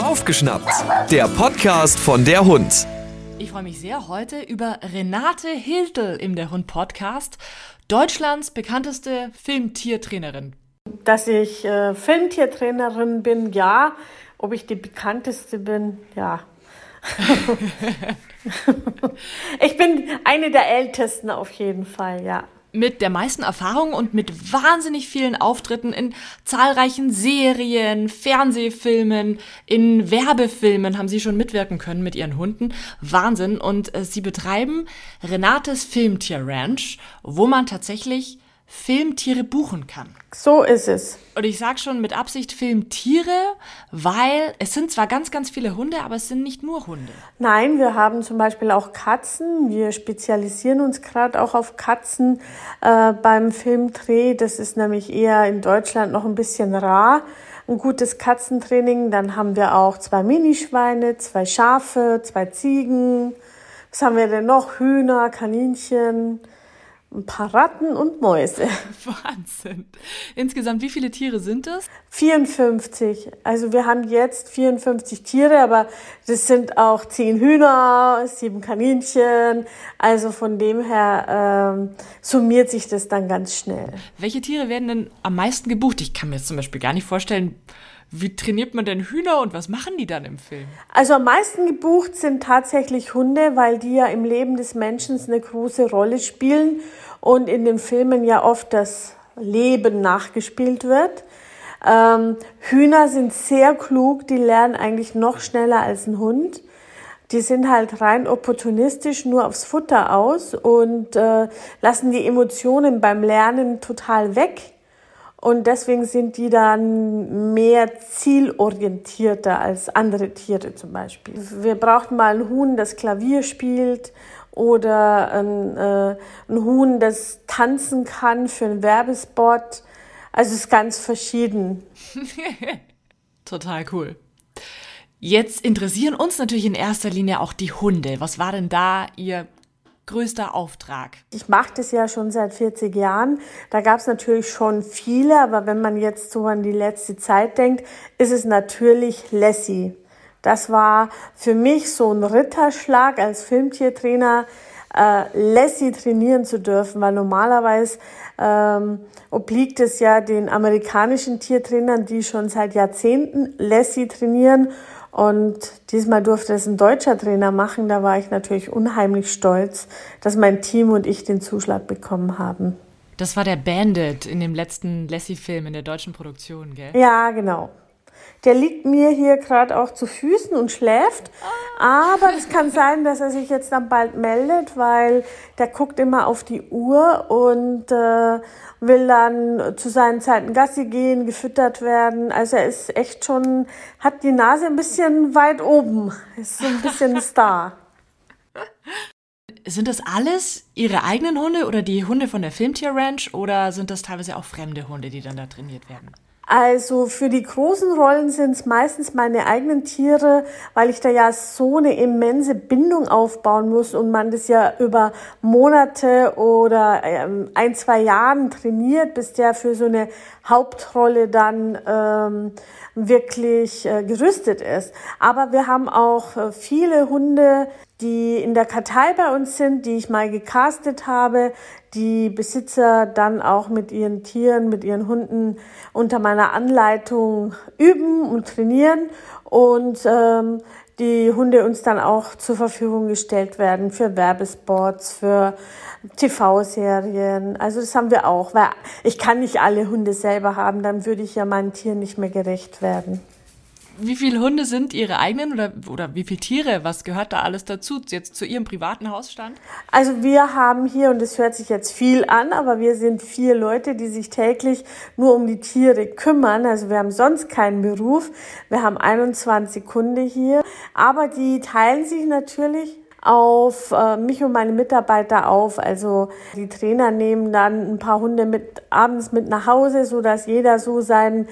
Aufgeschnappt, der Podcast von der Hund. Ich freue mich sehr heute über Renate Hiltel im Der Hund Podcast, Deutschlands bekannteste Filmtiertrainerin. Dass ich äh, Filmtiertrainerin bin, ja. Ob ich die bekannteste bin, ja. ich bin eine der ältesten auf jeden Fall, ja mit der meisten Erfahrung und mit wahnsinnig vielen Auftritten in zahlreichen Serien, Fernsehfilmen, in Werbefilmen haben sie schon mitwirken können mit ihren Hunden. Wahnsinn. Und äh, sie betreiben Renates Filmtier Ranch, wo man tatsächlich Filmtiere buchen kann. So ist es. Und ich sage schon mit Absicht Filmtiere, weil es sind zwar ganz, ganz viele Hunde, aber es sind nicht nur Hunde. Nein, wir haben zum Beispiel auch Katzen. Wir spezialisieren uns gerade auch auf Katzen äh, beim Filmdreh. Das ist nämlich eher in Deutschland noch ein bisschen rar. Ein gutes Katzentraining. Dann haben wir auch zwei Minischweine, zwei Schafe, zwei Ziegen. Was haben wir denn noch? Hühner, Kaninchen ein paar Ratten und Mäuse. Wahnsinn. Insgesamt, wie viele Tiere sind es? 54. Also wir haben jetzt 54 Tiere, aber das sind auch 10 Hühner, 7 Kaninchen. Also von dem her ähm, summiert sich das dann ganz schnell. Welche Tiere werden denn am meisten gebucht? Ich kann mir jetzt zum Beispiel gar nicht vorstellen, wie trainiert man denn Hühner und was machen die dann im Film? Also am meisten gebucht sind tatsächlich Hunde, weil die ja im Leben des Menschen eine große Rolle spielen und in den Filmen ja oft das Leben nachgespielt wird. Ähm, Hühner sind sehr klug, die lernen eigentlich noch schneller als ein Hund. Die sind halt rein opportunistisch nur aufs Futter aus und äh, lassen die Emotionen beim Lernen total weg. Und deswegen sind die dann mehr zielorientierter als andere Tiere zum Beispiel. Wir brauchten mal ein Huhn, das Klavier spielt oder ein, äh, ein Huhn, das tanzen kann für einen Werbespot. Also es ist ganz verschieden. Total cool. Jetzt interessieren uns natürlich in erster Linie auch die Hunde. Was war denn da Ihr größter Auftrag? Ich mache das ja schon seit 40 Jahren. Da gab es natürlich schon viele, aber wenn man jetzt so an die letzte Zeit denkt, ist es natürlich Lassie. Das war für mich so ein Ritterschlag als Filmtiertrainer, äh, Lassie trainieren zu dürfen, weil normalerweise ähm, obliegt es ja den amerikanischen Tiertrainern, die schon seit Jahrzehnten Lassie trainieren und diesmal durfte es ein deutscher Trainer machen. Da war ich natürlich unheimlich stolz, dass mein Team und ich den Zuschlag bekommen haben. Das war der Bandit in dem letzten Lassie-Film in der deutschen Produktion, gell? Ja, genau. Der liegt mir hier gerade auch zu Füßen und schläft. Aber es kann sein, dass er sich jetzt dann bald meldet, weil der guckt immer auf die Uhr und äh, will dann zu seinen Zeiten Gassi gehen, gefüttert werden. Also er ist echt schon, hat die Nase ein bisschen weit oben. Ist so ein bisschen Star. Sind das alles Ihre eigenen Hunde oder die Hunde von der Filmtier Ranch oder sind das teilweise auch fremde Hunde, die dann da trainiert werden? Also für die großen Rollen sind es meistens meine eigenen Tiere, weil ich da ja so eine immense Bindung aufbauen muss und man das ja über Monate oder ähm, ein, zwei Jahren trainiert, bis der für so eine Hauptrolle dann ähm, wirklich äh, gerüstet ist. Aber wir haben auch äh, viele Hunde, die in der Kartei bei uns sind, die ich mal gecastet habe, die Besitzer dann auch mit ihren Tieren, mit ihren Hunden unter meiner Anleitung üben und trainieren und ähm, die Hunde uns dann auch zur Verfügung gestellt werden für Werbespots, für TV-Serien. Also das haben wir auch, weil ich kann nicht alle Hunde selber haben, dann würde ich ja meinen Tieren nicht mehr gerecht werden wie viele Hunde sind Ihre eigenen oder, oder wie viele Tiere? Was gehört da alles dazu, jetzt zu Ihrem privaten Hausstand? Also wir haben hier, und es hört sich jetzt viel an, aber wir sind vier Leute, die sich täglich nur um die Tiere kümmern. Also wir haben sonst keinen Beruf. Wir haben 21 Hunde hier, aber die teilen sich natürlich auf äh, mich und meine Mitarbeiter auf. Also die Trainer nehmen dann ein paar Hunde mit abends mit nach Hause, so dass jeder so seinen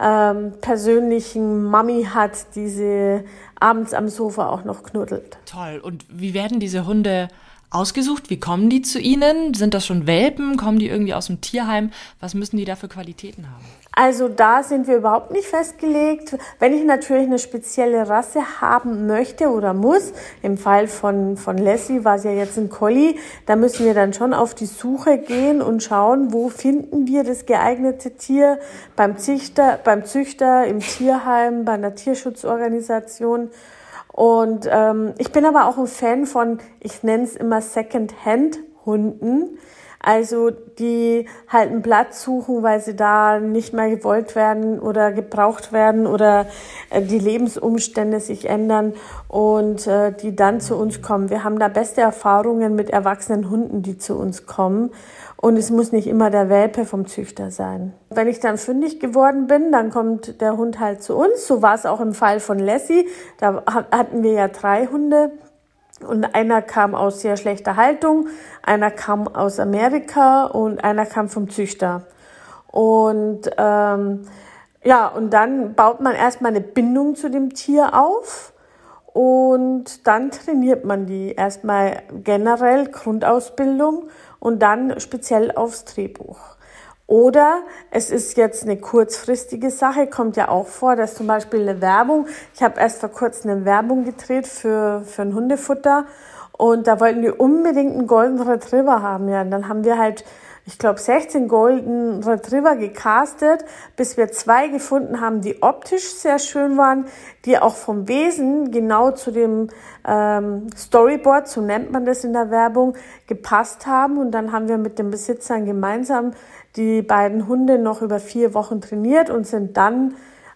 ähm, persönlichen Mami hat, die sie abends am Sofa auch noch knuddelt. Toll. Und wie werden diese Hunde ausgesucht? Wie kommen die zu Ihnen? Sind das schon Welpen? Kommen die irgendwie aus dem Tierheim? Was müssen die da für Qualitäten haben? Also da sind wir überhaupt nicht festgelegt. Wenn ich natürlich eine spezielle Rasse haben möchte oder muss, im Fall von, von Lassie war es ja jetzt ein Collie, da müssen wir dann schon auf die Suche gehen und schauen, wo finden wir das geeignete Tier beim Züchter, beim Züchter, im Tierheim, bei einer Tierschutzorganisation. Und ähm, ich bin aber auch ein Fan von, ich nenne es immer Second-Hand-Hunden. Also die halt einen Platz suchen, weil sie da nicht mehr gewollt werden oder gebraucht werden oder äh, die Lebensumstände sich ändern und äh, die dann zu uns kommen. Wir haben da beste Erfahrungen mit erwachsenen Hunden, die zu uns kommen. Und es muss nicht immer der Welpe vom Züchter sein. Wenn ich dann fündig geworden bin, dann kommt der Hund halt zu uns. So war es auch im Fall von Lassie. Da hatten wir ja drei Hunde. Und einer kam aus sehr schlechter Haltung, einer kam aus Amerika und einer kam vom Züchter. Und ähm, ja, und dann baut man erstmal eine Bindung zu dem Tier auf und dann trainiert man die erstmal generell Grundausbildung und dann speziell aufs Drehbuch. Oder es ist jetzt eine kurzfristige Sache, kommt ja auch vor, dass zum Beispiel eine Werbung, ich habe erst vor kurzem eine Werbung gedreht für, für ein Hundefutter und da wollten wir unbedingt einen Golden Retriever haben. Ja, und dann haben wir halt ich glaube, 16 Golden Retriever gecastet, bis wir zwei gefunden haben, die optisch sehr schön waren, die auch vom Wesen genau zu dem ähm, Storyboard, so nennt man das in der Werbung, gepasst haben. Und dann haben wir mit den Besitzern gemeinsam die beiden Hunde noch über vier Wochen trainiert und sind dann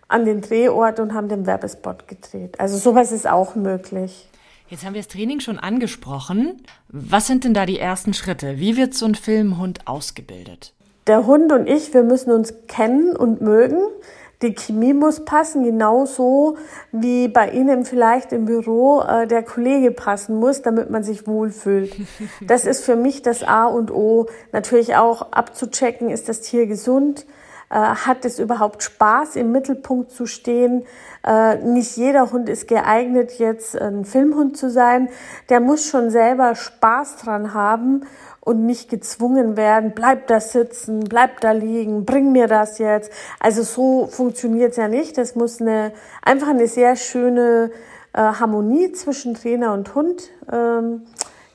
an den Drehort und haben den Werbespot gedreht. Also sowas ist auch möglich. Jetzt haben wir das Training schon angesprochen. Was sind denn da die ersten Schritte? Wie wird so ein Filmhund ausgebildet? Der Hund und ich, wir müssen uns kennen und mögen. Die Chemie muss passen, genauso wie bei Ihnen vielleicht im Büro äh, der Kollege passen muss, damit man sich wohlfühlt. Das ist für mich das A und O. Natürlich auch abzuchecken, ist das Tier gesund, äh, hat es überhaupt Spaß, im Mittelpunkt zu stehen? Äh, nicht jeder Hund ist geeignet, jetzt ein Filmhund zu sein. Der muss schon selber Spaß dran haben und nicht gezwungen werden, bleib da sitzen, bleib da liegen, bring mir das jetzt. Also so funktioniert's ja nicht. Das muss eine, einfach eine sehr schöne äh, Harmonie zwischen Trainer und Hund ähm,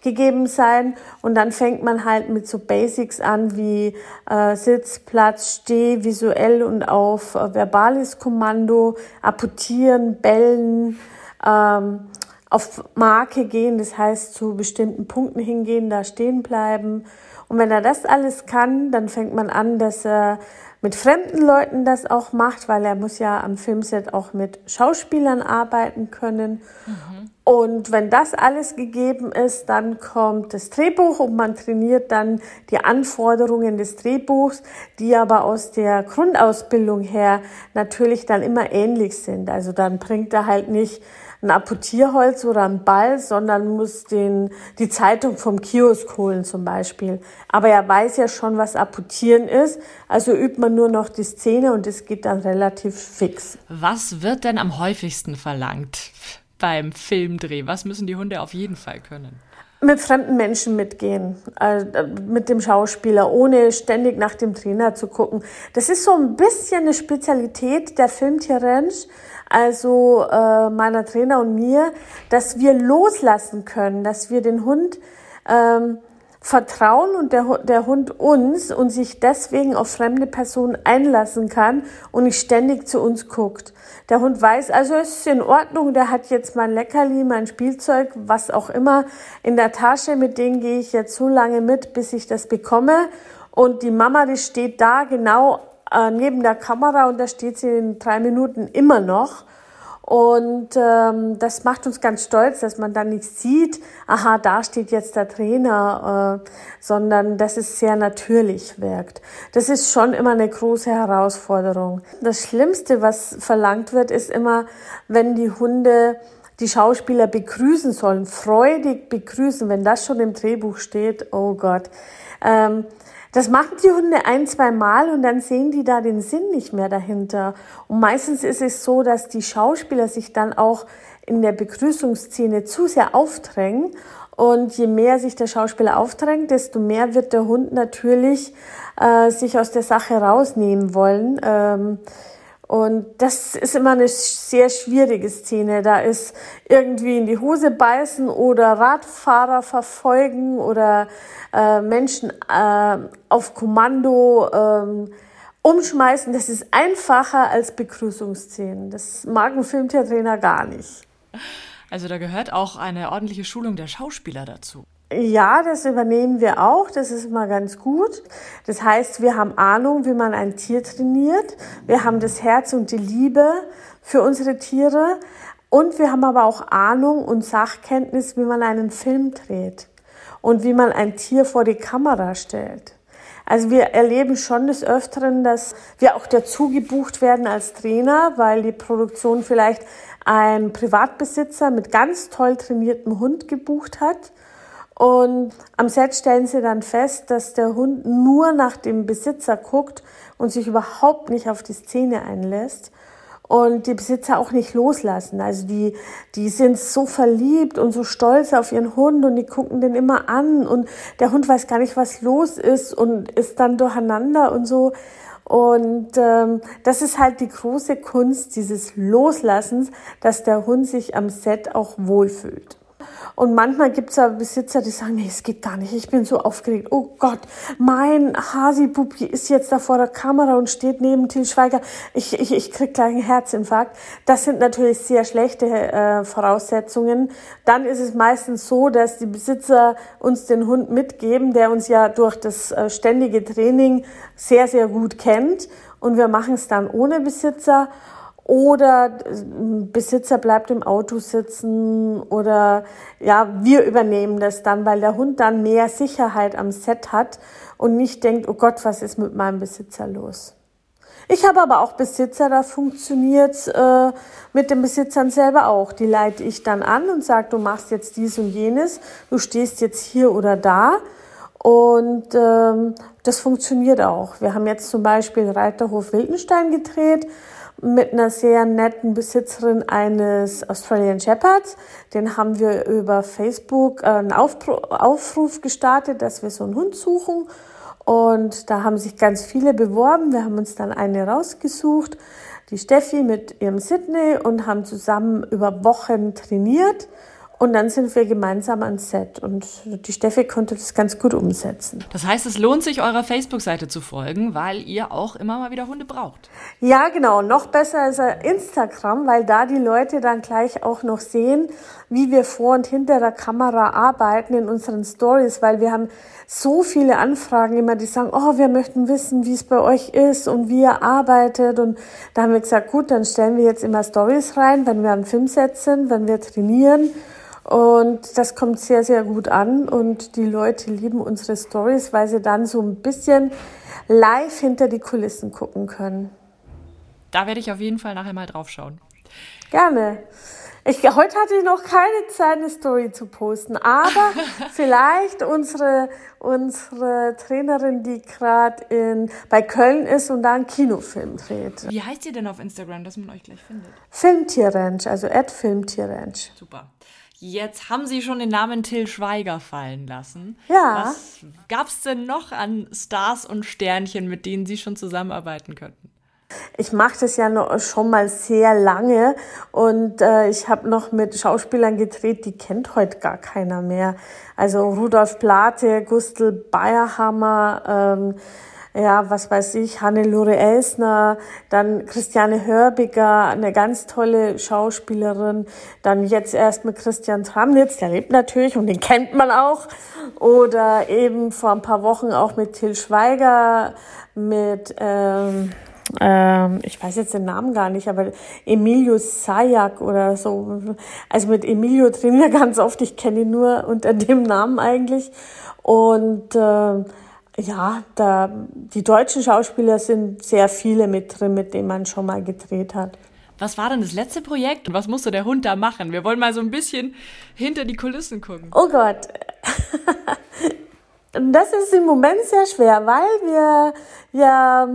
gegeben sein. Und dann fängt man halt mit so Basics an wie äh, Sitz, Platz, Steh, visuell und auf äh, verbales Kommando, apportieren, bellen, ähm, auf Marke gehen, das heißt zu bestimmten Punkten hingehen, da stehen bleiben. Und wenn er das alles kann, dann fängt man an, dass er mit fremden Leuten das auch macht, weil er muss ja am Filmset auch mit Schauspielern arbeiten können. Mhm. Und wenn das alles gegeben ist, dann kommt das Drehbuch und man trainiert dann die Anforderungen des Drehbuchs, die aber aus der Grundausbildung her natürlich dann immer ähnlich sind. Also dann bringt er halt nicht ein Apportierholz oder ein Ball, sondern muss den, die Zeitung vom Kiosk holen zum Beispiel. Aber er weiß ja schon, was Apportieren ist, also übt man nur noch die Szene und es geht dann relativ fix. Was wird denn am häufigsten verlangt beim Filmdreh? Was müssen die Hunde auf jeden Fall können? mit fremden Menschen mitgehen, äh, mit dem Schauspieler, ohne ständig nach dem Trainer zu gucken. Das ist so ein bisschen eine Spezialität der Filmtierranch, also äh, meiner Trainer und mir, dass wir loslassen können, dass wir den Hund ähm, vertrauen und der, der Hund uns und sich deswegen auf fremde Personen einlassen kann und nicht ständig zu uns guckt. Der Hund weiß also, es ist in Ordnung, der hat jetzt mein Leckerli, mein Spielzeug, was auch immer in der Tasche, mit denen gehe ich jetzt so lange mit, bis ich das bekomme. Und die Mama, die steht da genau äh, neben der Kamera und da steht sie in drei Minuten immer noch. Und ähm, das macht uns ganz stolz, dass man dann nicht sieht, aha, da steht jetzt der Trainer, äh, sondern dass es sehr natürlich wirkt. Das ist schon immer eine große Herausforderung. Das Schlimmste, was verlangt wird, ist immer, wenn die Hunde die Schauspieler begrüßen sollen, freudig begrüßen, wenn das schon im Drehbuch steht, oh Gott. Ähm, das machen die Hunde ein, zwei Mal und dann sehen die da den Sinn nicht mehr dahinter. Und meistens ist es so, dass die Schauspieler sich dann auch in der Begrüßungsszene zu sehr aufdrängen Und je mehr sich der Schauspieler aufdrängt, desto mehr wird der Hund natürlich äh, sich aus der Sache rausnehmen wollen. Ähm, und das ist immer eine sehr schwierige Szene. Da ist irgendwie in die Hose beißen oder Radfahrer verfolgen oder äh, Menschen äh, auf Kommando äh, umschmeißen. Das ist einfacher als Begrüßungsszenen. Das mag ein Filmtheatertrainer gar nicht. Also da gehört auch eine ordentliche Schulung der Schauspieler dazu. Ja, das übernehmen wir auch. Das ist immer ganz gut. Das heißt, wir haben Ahnung, wie man ein Tier trainiert. Wir haben das Herz und die Liebe für unsere Tiere. Und wir haben aber auch Ahnung und Sachkenntnis, wie man einen Film dreht und wie man ein Tier vor die Kamera stellt. Also wir erleben schon des Öfteren, dass wir auch dazu gebucht werden als Trainer, weil die Produktion vielleicht ein Privatbesitzer mit ganz toll trainiertem Hund gebucht hat und am Set stellen sie dann fest, dass der Hund nur nach dem Besitzer guckt und sich überhaupt nicht auf die Szene einlässt und die Besitzer auch nicht loslassen. Also die, die sind so verliebt und so stolz auf ihren Hund und die gucken den immer an und der Hund weiß gar nicht, was los ist und ist dann durcheinander und so. Und ähm, das ist halt die große Kunst dieses Loslassens, dass der Hund sich am Set auch wohlfühlt. Und manchmal gibt es ja Besitzer, die sagen, nee, es geht gar nicht, ich bin so aufgeregt. Oh Gott, mein Hasi-Pupi ist jetzt da vor der Kamera und steht neben Til Schweiger. Ich, ich, ich krieg gleich einen Herzinfarkt. Das sind natürlich sehr schlechte äh, Voraussetzungen. Dann ist es meistens so, dass die Besitzer uns den Hund mitgeben, der uns ja durch das äh, ständige Training sehr, sehr gut kennt. Und wir machen es dann ohne Besitzer oder ein Besitzer bleibt im Auto sitzen oder ja, wir übernehmen das dann, weil der Hund dann mehr Sicherheit am Set hat und nicht denkt, oh Gott, was ist mit meinem Besitzer los? Ich habe aber auch Besitzer, da funktioniert äh, mit den Besitzern selber auch. Die leite ich dann an und sage, du machst jetzt dies und jenes, du stehst jetzt hier oder da. Und ähm, das funktioniert auch. Wir haben jetzt zum Beispiel Reiterhof Wildenstein gedreht mit einer sehr netten Besitzerin eines Australian Shepherds. Den haben wir über Facebook einen Aufruf gestartet, dass wir so einen Hund suchen. Und da haben sich ganz viele beworben. Wir haben uns dann eine rausgesucht, die Steffi mit ihrem Sydney und haben zusammen über Wochen trainiert. Und dann sind wir gemeinsam ans Set und die Steffi konnte das ganz gut umsetzen. Das heißt, es lohnt sich, eurer Facebook-Seite zu folgen, weil ihr auch immer mal wieder Hunde braucht. Ja, genau. Noch besser ist Instagram, weil da die Leute dann gleich auch noch sehen, wie wir vor und hinter der Kamera arbeiten in unseren Stories, weil wir haben so viele Anfragen immer, die sagen, oh, wir möchten wissen, wie es bei euch ist und wie ihr arbeitet. Und da haben wir gesagt, gut, dann stellen wir jetzt immer Stories rein, wenn wir am Filmset sind, wenn wir trainieren. Und das kommt sehr, sehr gut an und die Leute lieben unsere Stories, weil sie dann so ein bisschen live hinter die Kulissen gucken können. Da werde ich auf jeden Fall nachher mal drauf schauen. Gerne. Ich, heute hatte ich noch keine Zeit, eine Story zu posten, aber vielleicht unsere, unsere Trainerin, die gerade bei Köln ist und da einen Kinofilm dreht. Wie heißt ihr denn auf Instagram, dass man euch gleich findet? Filmtierranch, also at Filmtierranch. Super. Jetzt haben Sie schon den Namen Till Schweiger fallen lassen. Ja. Was gab es denn noch an Stars und Sternchen, mit denen Sie schon zusammenarbeiten könnten? Ich mache das ja noch schon mal sehr lange und äh, ich habe noch mit Schauspielern gedreht, die kennt heute gar keiner mehr. Also Rudolf Plate, Gustl Bayerhammer, ähm, ja, was weiß ich, Hannelore Elsner, dann Christiane Hörbiger, eine ganz tolle Schauspielerin, dann jetzt erst mit Christian Tramnitz, der lebt natürlich und den kennt man auch, oder eben vor ein paar Wochen auch mit Till Schweiger, mit, ähm, ähm, ich weiß jetzt den Namen gar nicht, aber Emilio Sayak oder so. Also mit Emilio trainiere ganz oft, ich kenne ihn nur unter dem Namen eigentlich. Und äh, ja, da, die deutschen Schauspieler sind sehr viele mit drin, mit denen man schon mal gedreht hat. Was war denn das letzte Projekt und was musste der Hund da machen? Wir wollen mal so ein bisschen hinter die Kulissen gucken. Oh Gott. das ist im Moment sehr schwer, weil wir ja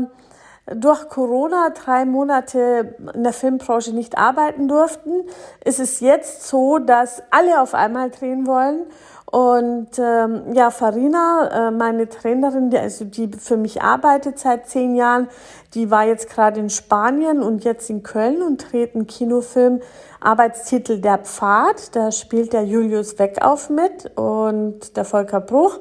durch Corona drei Monate in der Filmbranche nicht arbeiten durften, ist es jetzt so, dass alle auf einmal drehen wollen. Und ähm, ja, Farina, äh, meine Trainerin, die, also die für mich arbeitet seit zehn Jahren, die war jetzt gerade in Spanien und jetzt in Köln und dreht einen Kinofilm, Arbeitstitel Der Pfad. Da spielt der Julius Weckauf mit und der Volker Bruch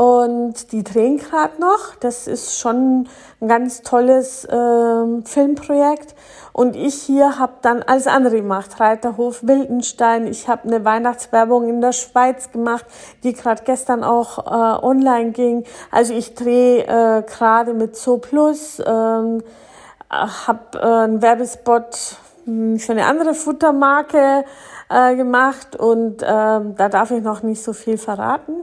und die drehen gerade noch. Das ist schon ein ganz tolles äh, Filmprojekt. Und ich hier habe dann alles andere gemacht. Reiterhof Wildenstein. Ich habe eine Weihnachtswerbung in der Schweiz gemacht, die gerade gestern auch äh, online ging. Also ich drehe äh, gerade mit So Plus, ähm, habe äh, einen Werbespot hm, für eine andere Futtermarke äh, gemacht und äh, da darf ich noch nicht so viel verraten.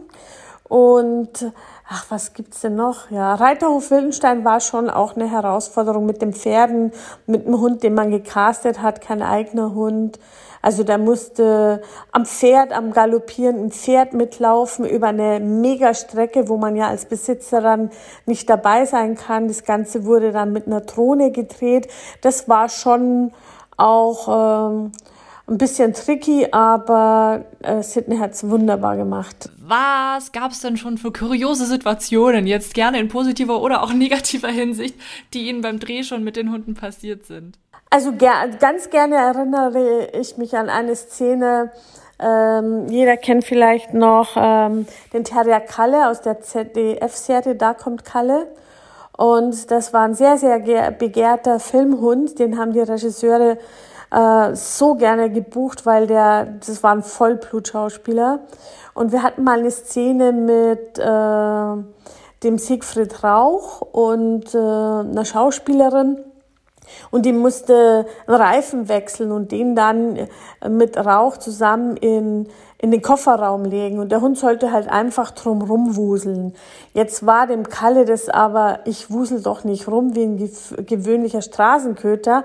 Und ach, was gibt's denn noch? Ja, Reiterhof Wildenstein war schon auch eine Herausforderung mit den Pferden, mit dem Hund, den man gecastet hat, kein eigener Hund. Also da musste am Pferd, am galoppierenden Pferd mitlaufen über eine Megastrecke, wo man ja als Besitzer dann nicht dabei sein kann. Das Ganze wurde dann mit einer Drohne gedreht. Das war schon auch ähm, ein bisschen tricky, aber äh, Sydney hat's wunderbar gemacht. Was gab's denn schon für kuriose Situationen, jetzt gerne in positiver oder auch negativer Hinsicht, die Ihnen beim Dreh schon mit den Hunden passiert sind? Also ger ganz gerne erinnere ich mich an eine Szene, ähm, jeder kennt vielleicht noch ähm, den Terrier Kalle aus der ZDF-Serie Da kommt Kalle. Und das war ein sehr, sehr begehrter Filmhund. Den haben die Regisseure äh, so gerne gebucht, weil der, das war ein Vollblutschauspieler. Und wir hatten mal eine Szene mit äh, dem Siegfried Rauch und äh, einer Schauspielerin. Und die musste einen Reifen wechseln und den dann mit Rauch zusammen in in den Kofferraum legen und der Hund sollte halt einfach drum rumwuseln. Jetzt war dem Kalle das aber, ich wusel doch nicht rum wie ein gewöhnlicher Straßenköter.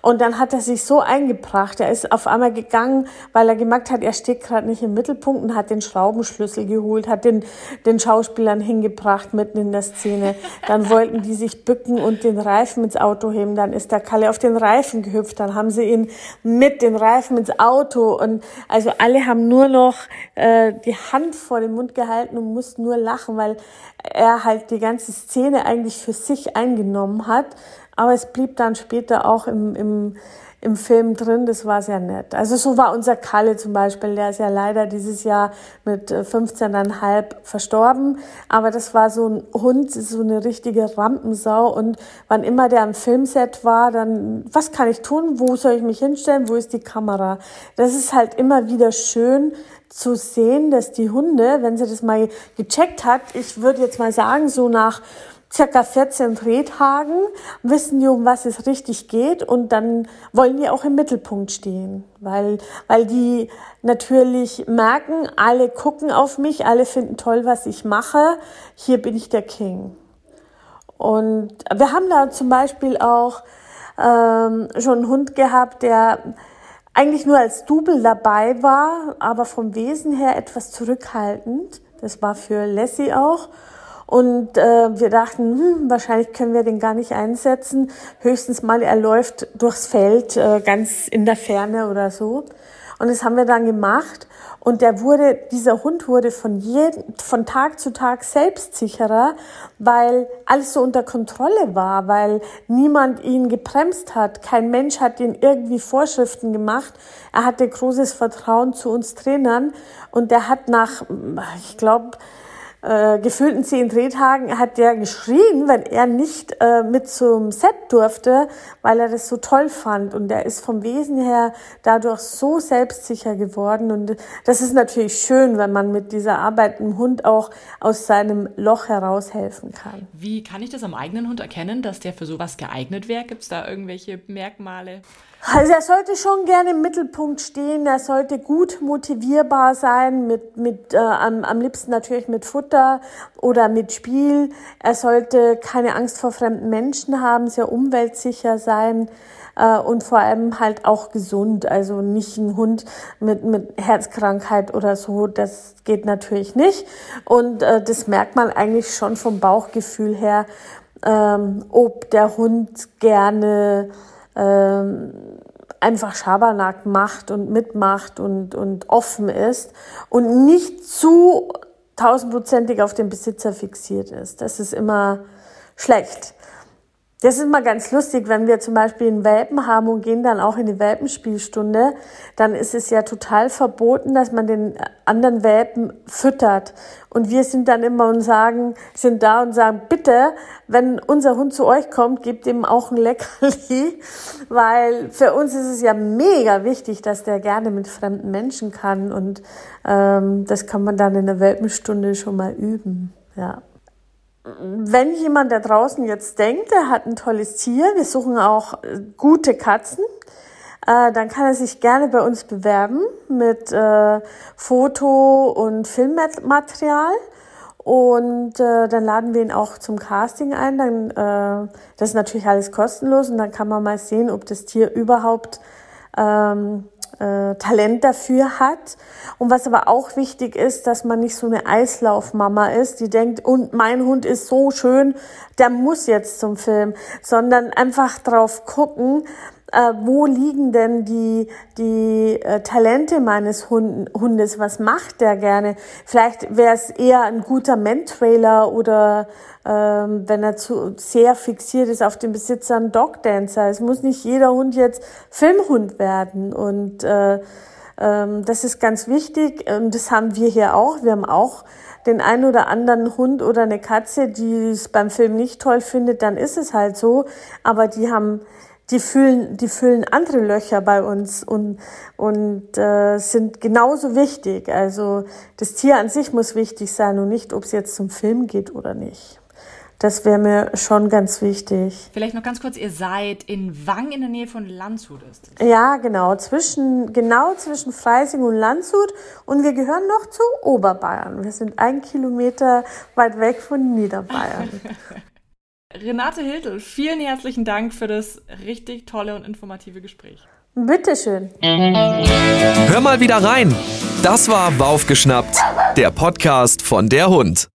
Und dann hat er sich so eingebracht. Er ist auf einmal gegangen, weil er gemerkt hat, er steht gerade nicht im Mittelpunkt und hat den Schraubenschlüssel geholt, hat den, den Schauspielern hingebracht mitten in der Szene. Dann wollten die sich bücken und den Reifen ins Auto heben. Dann ist der Kalle auf den Reifen gehüpft. Dann haben sie ihn mit den Reifen ins Auto und also alle haben nur noch äh, die Hand vor den Mund gehalten und musste nur lachen, weil er halt die ganze Szene eigentlich für sich eingenommen hat. Aber es blieb dann später auch im, im, im Film drin. Das war sehr nett. Also so war unser Kalle zum Beispiel. Der ist ja leider dieses Jahr mit 15,5 äh, verstorben. Aber das war so ein Hund, so eine richtige Rampensau. Und wann immer der am Filmset war, dann, was kann ich tun? Wo soll ich mich hinstellen? Wo ist die Kamera? Das ist halt immer wieder schön zu sehen, dass die Hunde, wenn sie das mal gecheckt hat, ich würde jetzt mal sagen, so nach circa 14 Drehtagen wissen die, um was es richtig geht und dann wollen die auch im Mittelpunkt stehen, weil, weil die natürlich merken, alle gucken auf mich, alle finden toll, was ich mache, hier bin ich der King. Und wir haben da zum Beispiel auch ähm, schon einen Hund gehabt, der eigentlich nur als Double dabei war, aber vom Wesen her etwas zurückhaltend. Das war für Lassie auch. Und äh, wir dachten, hm, wahrscheinlich können wir den gar nicht einsetzen. Höchstens mal, er läuft durchs Feld, äh, ganz in der Ferne oder so. Und das haben wir dann gemacht. Und der wurde, dieser Hund wurde von jedem, von Tag zu Tag selbstsicherer, weil alles so unter Kontrolle war, weil niemand ihn gebremst hat. Kein Mensch hat ihn irgendwie Vorschriften gemacht. Er hatte großes Vertrauen zu uns Trainern und der hat nach, ich glaube, äh, gefühlten zehn Drehtagen hat der geschrien, wenn er nicht äh, mit zum Set durfte, weil er das so toll fand. Und er ist vom Wesen her dadurch so selbstsicher geworden. Und das ist natürlich schön, wenn man mit dieser Arbeit im Hund auch aus seinem Loch heraushelfen kann. Wie kann ich das am eigenen Hund erkennen, dass der für sowas geeignet wäre? Gibt es da irgendwelche Merkmale? Also er sollte schon gerne im Mittelpunkt stehen, er sollte gut motivierbar sein, mit, mit äh, am, am liebsten natürlich mit Futter oder mit Spiel. Er sollte keine Angst vor fremden Menschen haben, sehr umweltsicher sein äh, und vor allem halt auch gesund. Also nicht ein Hund mit, mit Herzkrankheit oder so, das geht natürlich nicht. Und äh, das merkt man eigentlich schon vom Bauchgefühl her ähm, ob der Hund gerne ähm, einfach Schabernack macht und mitmacht und, und offen ist und nicht zu tausendprozentig auf den Besitzer fixiert ist. Das ist immer schlecht. Das ist mal ganz lustig, wenn wir zum Beispiel einen Welpen haben und gehen dann auch in die Welpenspielstunde, dann ist es ja total verboten, dass man den anderen Welpen füttert. Und wir sind dann immer und sagen, sind da und sagen, bitte, wenn unser Hund zu euch kommt, gebt ihm auch ein Leckerli, weil für uns ist es ja mega wichtig, dass der gerne mit fremden Menschen kann und ähm, das kann man dann in der Welpenstunde schon mal üben. Ja wenn jemand da draußen jetzt denkt, er hat ein tolles Tier, wir suchen auch äh, gute Katzen, äh, dann kann er sich gerne bei uns bewerben mit äh, Foto- und Filmmaterial. Und äh, dann laden wir ihn auch zum Casting ein. Dann, äh, das ist natürlich alles kostenlos und dann kann man mal sehen, ob das Tier überhaupt ähm, äh, Talent dafür hat. Und was aber auch wichtig ist, dass man nicht so eine Eislaufmama ist, die denkt, und mein Hund ist so schön, der muss jetzt zum Film, sondern einfach drauf gucken, äh, wo liegen denn die, die äh, Talente meines Hund, Hundes, was macht der gerne? Vielleicht wäre es eher ein guter Mentrailer oder ähm, wenn er zu sehr fixiert ist auf den Besitzer ein Dogdancer. Es muss nicht jeder Hund jetzt Filmhund werden und äh, ähm, das ist ganz wichtig und das haben wir hier auch. Wir haben auch den einen oder anderen Hund oder eine Katze, die es beim Film nicht toll findet, dann ist es halt so. Aber die haben die füllen, die füllen andere Löcher bei uns und, und äh, sind genauso wichtig. Also das Tier an sich muss wichtig sein und nicht, ob es jetzt zum Film geht oder nicht. Das wäre mir schon ganz wichtig. Vielleicht noch ganz kurz, ihr seid in Wang in der Nähe von Landshut ist es? Ja, genau, zwischen, genau zwischen Freising und Landshut und wir gehören noch zu Oberbayern. Wir sind ein Kilometer weit weg von Niederbayern. Renate Hiltel, vielen herzlichen Dank für das richtig tolle und informative Gespräch. Bitteschön. Hör mal wieder rein. Das war Waufgeschnappt, der Podcast von der Hund.